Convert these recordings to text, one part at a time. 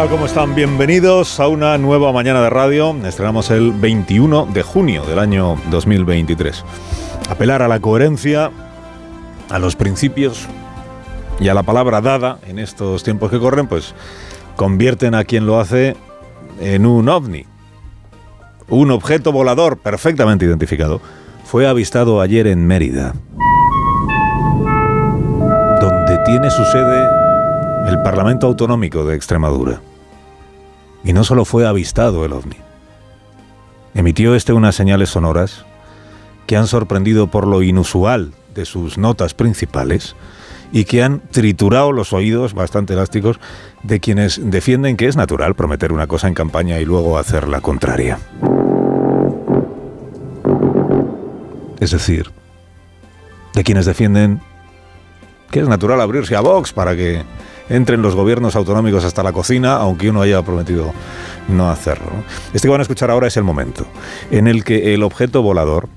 Tal como están, bienvenidos a una nueva mañana de radio. Estrenamos el 21 de junio del año 2023. Apelar a la coherencia, a los principios y a la palabra dada en estos tiempos que corren, pues convierten a quien lo hace en un ovni. Un objeto volador perfectamente identificado fue avistado ayer en Mérida, donde tiene su sede el Parlamento Autonómico de Extremadura. Y no solo fue avistado el ovni. Emitió este unas señales sonoras que han sorprendido por lo inusual de sus notas principales y que han triturado los oídos bastante elásticos de quienes defienden que es natural prometer una cosa en campaña y luego hacer la contraria. Es decir, de quienes defienden que es natural abrirse a Vox para que entren los gobiernos autonómicos hasta la cocina, aunque uno haya prometido no hacerlo. Este que van a escuchar ahora es el momento en el que el objeto volador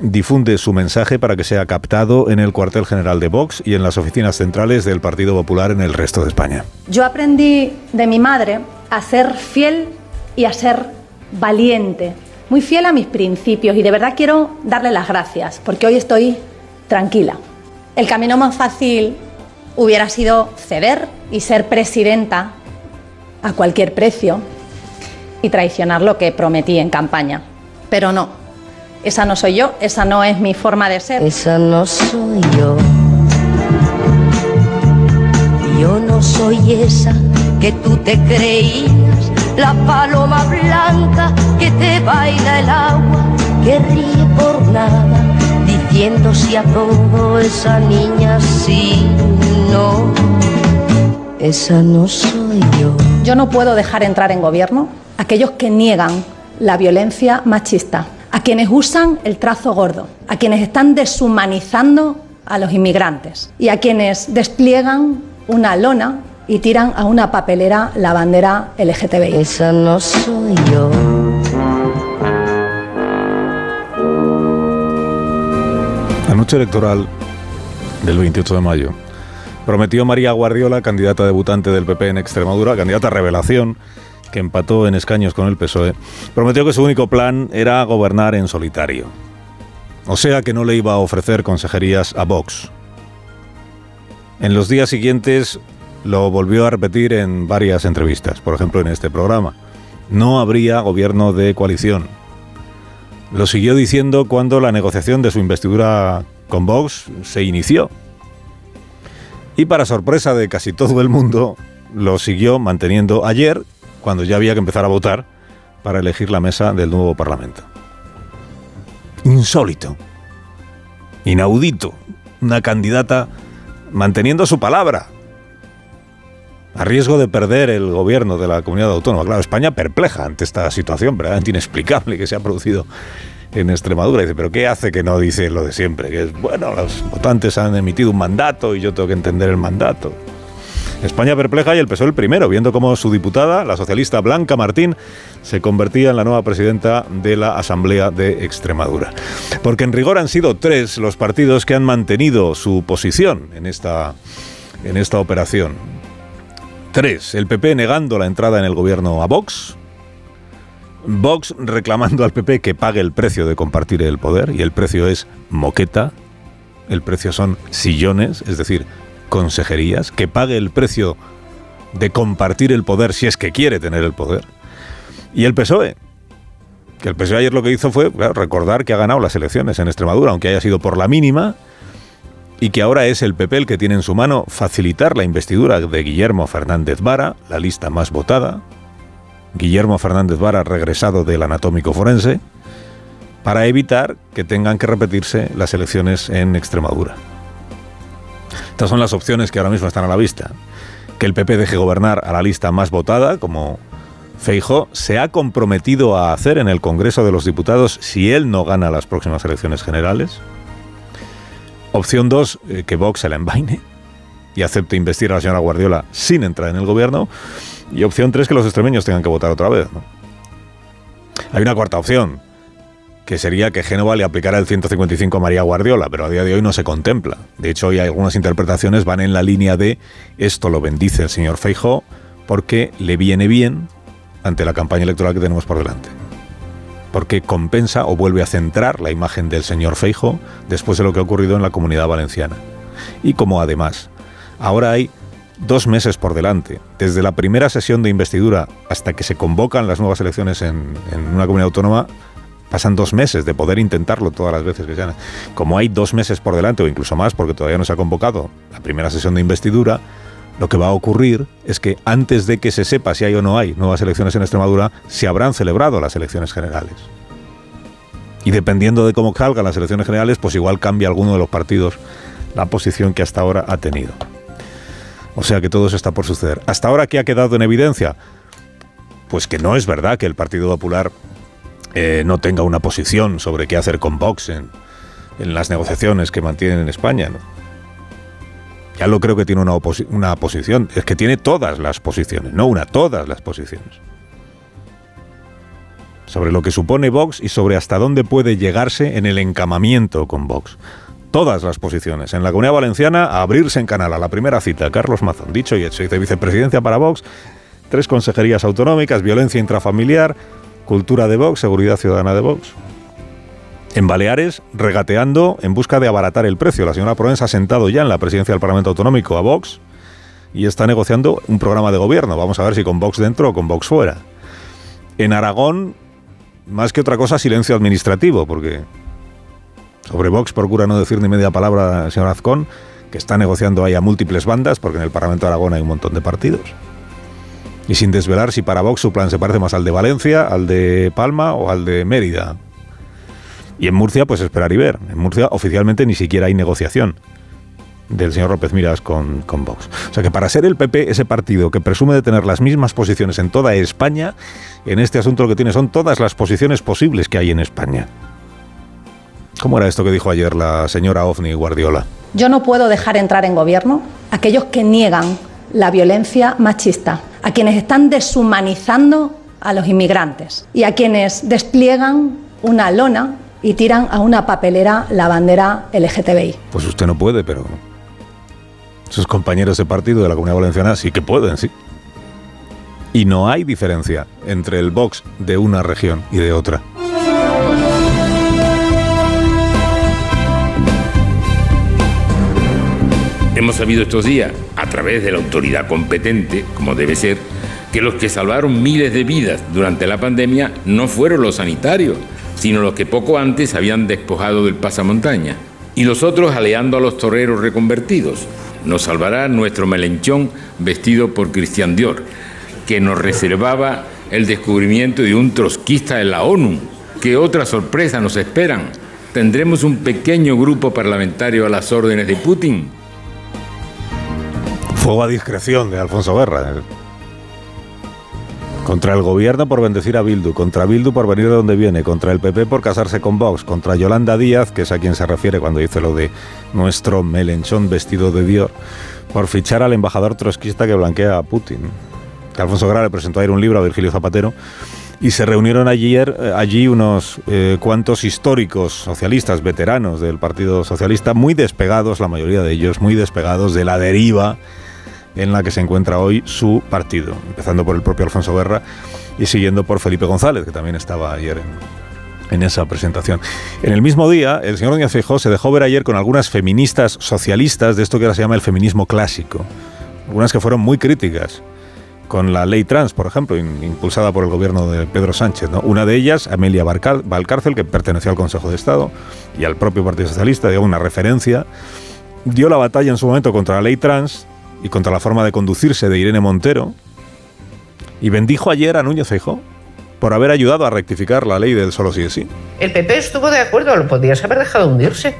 difunde su mensaje para que sea captado en el cuartel general de Vox y en las oficinas centrales del Partido Popular en el resto de España. Yo aprendí de mi madre a ser fiel y a ser valiente, muy fiel a mis principios y de verdad quiero darle las gracias porque hoy estoy tranquila. El camino más fácil hubiera sido ceder y ser presidenta a cualquier precio y traicionar lo que prometí en campaña. Pero no, esa no soy yo, esa no es mi forma de ser. Esa no soy yo. Yo no soy esa que tú te creías, la paloma blanca que te baila el agua, que ríe por nada, a esa niña sí, no. Esa no soy yo. Yo no puedo dejar entrar en gobierno a aquellos que niegan la violencia machista, a quienes usan el trazo gordo, a quienes están deshumanizando a los inmigrantes y a quienes despliegan una lona y tiran a una papelera la bandera LGTBI. Esa no soy yo. Electoral del 28 de mayo prometió María Guardiola, candidata debutante del PP en Extremadura, candidata revelación, que empató en escaños con el PSOE, prometió que su único plan era gobernar en solitario. O sea que no le iba a ofrecer consejerías a Vox. En los días siguientes lo volvió a repetir en varias entrevistas, por ejemplo en este programa. No habría gobierno de coalición. Lo siguió diciendo cuando la negociación de su investidura con Vox se inició. Y para sorpresa de casi todo el mundo, lo siguió manteniendo ayer, cuando ya había que empezar a votar para elegir la mesa del nuevo Parlamento. Insólito. Inaudito. Una candidata manteniendo su palabra. A riesgo de perder el gobierno de la comunidad autónoma. Claro, España perpleja ante esta situación verdaderamente inexplicable que se ha producido en Extremadura. Dice, pero ¿qué hace que no dice lo de siempre? Que es, bueno, los votantes han emitido un mandato y yo tengo que entender el mandato. España perpleja y el PSOE el primero, viendo cómo su diputada, la socialista Blanca Martín, se convertía en la nueva presidenta de la Asamblea de Extremadura. Porque en rigor han sido tres los partidos que han mantenido su posición en esta, en esta operación. Tres, el PP negando la entrada en el gobierno a Vox, Vox reclamando al PP que pague el precio de compartir el poder, y el precio es moqueta, el precio son sillones, es decir, consejerías, que pague el precio de compartir el poder si es que quiere tener el poder. Y el PSOE, que el PSOE ayer lo que hizo fue recordar que ha ganado las elecciones en Extremadura, aunque haya sido por la mínima, y que ahora es el PP el que tiene en su mano facilitar la investidura de Guillermo Fernández Vara, la lista más votada, Guillermo Fernández Vara regresado del anatómico forense, para evitar que tengan que repetirse las elecciones en Extremadura. Estas son las opciones que ahora mismo están a la vista. Que el PP deje gobernar a la lista más votada, como Feijó se ha comprometido a hacer en el Congreso de los Diputados si él no gana las próximas elecciones generales. Opción 2, eh, que Vox se la envaine y acepte investir a la señora Guardiola sin entrar en el gobierno. Y opción 3, que los extremeños tengan que votar otra vez. Hay una cuarta opción, que sería que Génova le aplicara el 155 a María Guardiola, pero a día de hoy no se contempla. De hecho, hoy algunas interpretaciones van en la línea de esto lo bendice el señor Feijó porque le viene bien ante la campaña electoral que tenemos por delante. Porque compensa o vuelve a centrar la imagen del señor Feijo después de lo que ha ocurrido en la comunidad valenciana. Y como además, ahora hay dos meses por delante, desde la primera sesión de investidura hasta que se convocan las nuevas elecciones en, una comunidad autónoma, pasan dos meses de poder intentarlo todas las veces que sean. Como hay dos meses por delante, o incluso más, porque todavía no se ha convocado la primera sesión de investidura, lo que va a ocurrir es que antes de que se sepa si hay o no hay nuevas elecciones en Extremadura, se habrán celebrado las elecciones generales. Y dependiendo de cómo salgan las elecciones generales, pues igual cambia alguno de los partidos la posición que hasta ahora ha tenido. O sea que todo eso está por suceder. Hasta ahora, ¿qué ha quedado en evidencia? Pues que no es verdad que el Partido Popular eh, no tenga una posición sobre qué hacer con Vox en, las negociaciones que mantienen en España. ya lo creo que tiene una, una posición, es que tiene todas las posiciones, no una, todas las posiciones. Sobre lo que supone Vox y sobre hasta dónde puede llegarse en el encamamiento con Vox. Todas las posiciones. En la Comunidad Valenciana, a abrirse en canal a la primera cita. Carlos Mazón, dicho y hecho. Dice vicepresidencia para Vox, tres consejerías autonómicas, violencia intrafamiliar, cultura de Vox, seguridad ciudadana de Vox en Baleares regateando en busca de abaratar el precio. La señora Provenza ha sentado ya en la presidencia del Parlamento Autonómico a Vox y está negociando un programa de gobierno. Vamos a ver si con Vox dentro o con Vox fuera. En Aragón, más que otra cosa, silencio administrativo, porque sobre Vox procura no decir ni media palabra señor Azcón, que está negociando ahí a múltiples bandas, porque en el Parlamento de Aragón hay un montón de partidos. Y sin desvelar si para Vox su plan se parece más al de Valencia, al de Palma o al de Mérida. Y en Murcia, pues esperar y ver. En Murcia oficialmente ni siquiera hay negociación del señor López Miras con, con Vox. O sea que para ser el PP ese partido que presume de tener las mismas posiciones en toda España, en este asunto lo que tiene son todas las posiciones posibles que hay en España. ¿Cómo era esto que dijo ayer la señora Ofni Guardiola? Yo no puedo dejar entrar en gobierno a aquellos que niegan la violencia machista, a quienes están deshumanizando a los inmigrantes y a quienes despliegan una lona y tiran a una papelera la bandera LGTBI. Pues usted no puede, pero sus compañeros de partido de la Comunidad Valenciana sí que pueden, sí. Y no hay diferencia entre el Vox de una región y de otra. Hemos sabido estos días, a través de la autoridad competente, como debe ser, que los que salvaron miles de vidas durante la pandemia no fueron los sanitarios, sino los que poco antes habían despojado del pasamontaña. Y los otros aleando a los toreros reconvertidos. Nos salvará nuestro melenchón vestido por Cristian Dior, que nos reservaba el descubrimiento de un trotskista en la ONU. ¿Qué otra sorpresa nos esperan? ¿Tendremos un pequeño grupo parlamentario a las órdenes de Putin? Fuego a discreción de Alfonso Guerra. Contra el gobierno por bendecir a Bildu, contra Bildu por venir de donde viene, contra el PP por casarse con Vox, contra Yolanda Díaz, que es a quien se refiere cuando dice lo de nuestro melenchón vestido de Dior, por fichar al embajador trotskista que blanquea a Putin. Alfonso Guerra le presentó ayer un libro a Virgilio Zapatero y se reunieron ayer, eh, allí unos eh, cuantos históricos socialistas, veteranos del Partido Socialista, muy despegados, la mayoría de ellos, muy despegados de la deriva en la que se encuentra hoy su partido, empezando por el propio Alfonso Guerra y siguiendo por Felipe González, que también estaba ayer en, esa presentación. En el mismo día, el señor Díaz Feijóo se dejó ver ayer con algunas feministas socialistas de esto que ahora se llama el feminismo clásico, algunas que fueron muy críticas con la ley trans, por ejemplo, impulsada por el gobierno de Pedro Sánchez. Una de ellas, Amelia Valcárcel, que perteneció al Consejo de Estado y al propio Partido Socialista, dio una referencia, dio la batalla en su momento contra la ley trans, y contra la forma de conducirse de Irene Montero, y bendijo ayer a Núñez Feijóo por haber ayudado a rectificar la ley del solo sí es sí. El PP estuvo de acuerdo, lo podías haber dejado hundirse.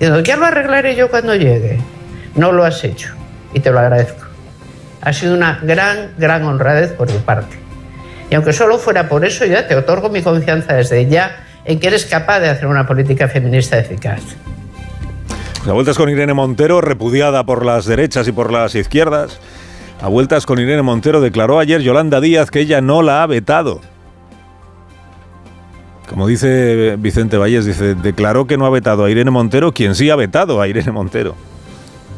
Digo, ya lo arreglaré yo cuando llegue. No lo has hecho y te lo agradezco. Ha sido una gran, gran honradez por mi parte. Y aunque solo fuera por eso, ya te otorgo mi confianza desde ya en que eres capaz de hacer una política feminista eficaz. A vueltas con Irene Montero, repudiada por las derechas y por las izquierdas. A vueltas con Irene Montero declaró ayer Yolanda Díaz que ella no la ha vetado. Como dice Vicente Valles, dice, declaró que no ha vetado a Irene Montero quien sí ha vetado a Irene Montero.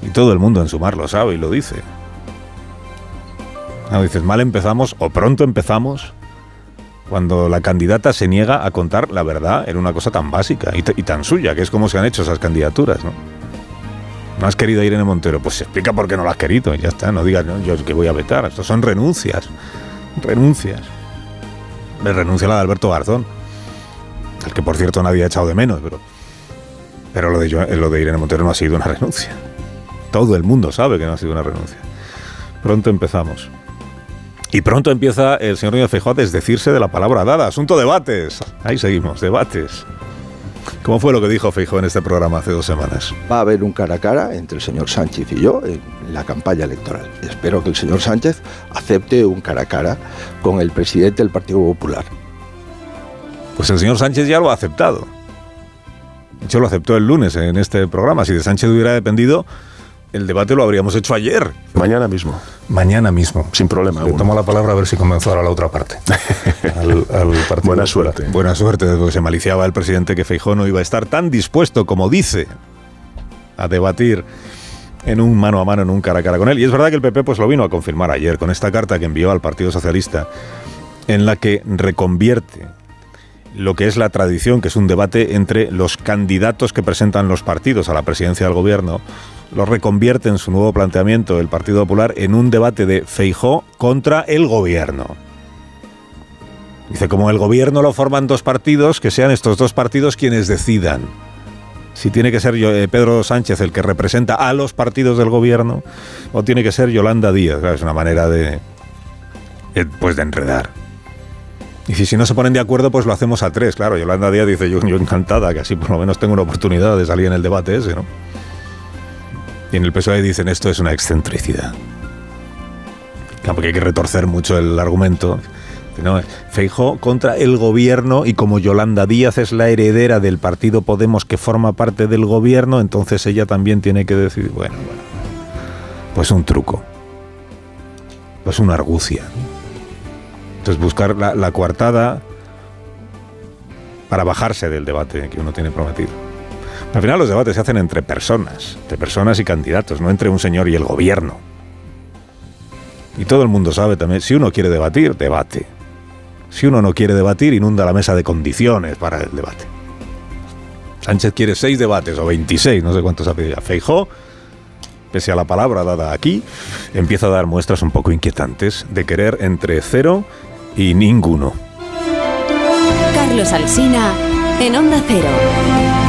Y todo el mundo en sumar lo sabe y lo dice. No, dices, mal empezamos o pronto empezamos cuando la candidata se niega a contar la verdad en una cosa tan básica y, y tan suya, que es como se han hecho esas candidaturas, ¿no? ¿No has querido a Irene Montero? Pues se explica por qué no la has querido ya está. No digas, yo que voy a vetar. Estos son renuncias. Renuncias. Me renuncia la de Alberto Garzón. Al que por cierto nadie ha echado de menos, pero. Pero lo de, lo de Irene Montero no ha sido una renuncia. Todo el mundo sabe que no ha sido una renuncia. Pronto empezamos. Y pronto empieza el señor Núñez Feijóo a desdecirse de la palabra dada. Asunto debates. Ahí seguimos, debates. ¿Cómo fue lo que dijo Feijóo en este programa hace dos semanas? Va a haber un cara a cara entre el señor Sánchez y yo en la campaña electoral. Espero que el señor Sánchez acepte un cara a cara con el presidente del Partido Popular. Pues el señor Sánchez ya lo ha aceptado. De hecho, lo aceptó el lunes en este programa. Si de Sánchez hubiera dependido, el debate lo habríamos hecho ayer. Mañana mismo, Mañana mismo. sin problema. Le tomo la palabra a ver si convenzo ahora a la otra parte. Al, al Partido Buena suerte. Buena suerte, porque se maliciaba el presidente que Feijóo no iba a estar tan dispuesto como dice a debatir en un mano a mano, en un cara a cara con él. Y es verdad que el PP pues lo vino a confirmar ayer con esta carta que envió al Partido Socialista en la que reconvierte lo que es la tradición, que es un debate entre los candidatos que presentan los partidos a la presidencia del gobierno, lo reconvierte en su nuevo planteamiento el Partido Popular en un debate de Feijó contra el gobierno. Dice, como el gobierno lo forman dos partidos, que sean estos dos partidos quienes decidan. Si tiene que ser eh, Pedro Sánchez el que representa a los partidos del gobierno, o tiene que ser Yolanda Díaz. Es una manera de, pues de enredar. Y si, si no se ponen de acuerdo, pues lo hacemos a tres. Claro, Yolanda Díaz dice, yo, yo encantada, que así por lo menos tengo una oportunidad de salir en el debate ese, ¿no? Y en el PSOE dicen, esto es una excentricidad. Claro, porque hay que retorcer mucho el argumento. No, contra el gobierno y como Yolanda Díaz es la heredera del partido Podemos que forma parte del gobierno, entonces ella también tiene que decidir. Bueno, bueno. Pues un truco. Pues una argucia. Entonces buscar la, la coartada para bajarse del debate que uno tiene prometido. Al final los debates se hacen entre personas, entre personas y candidatos, no entre un señor y el gobierno. Y todo el mundo sabe también, si uno quiere debatir, debate. Si uno no quiere debatir, inunda la mesa de condiciones para el debate. Sánchez quiere seis debates o 26, no sé cuántos ha pedido ya. Feijó, pese a la palabra dada aquí, empieza a dar muestras un poco inquietantes de querer entre cero y ninguno. Carlos Alsina en Onda Cero.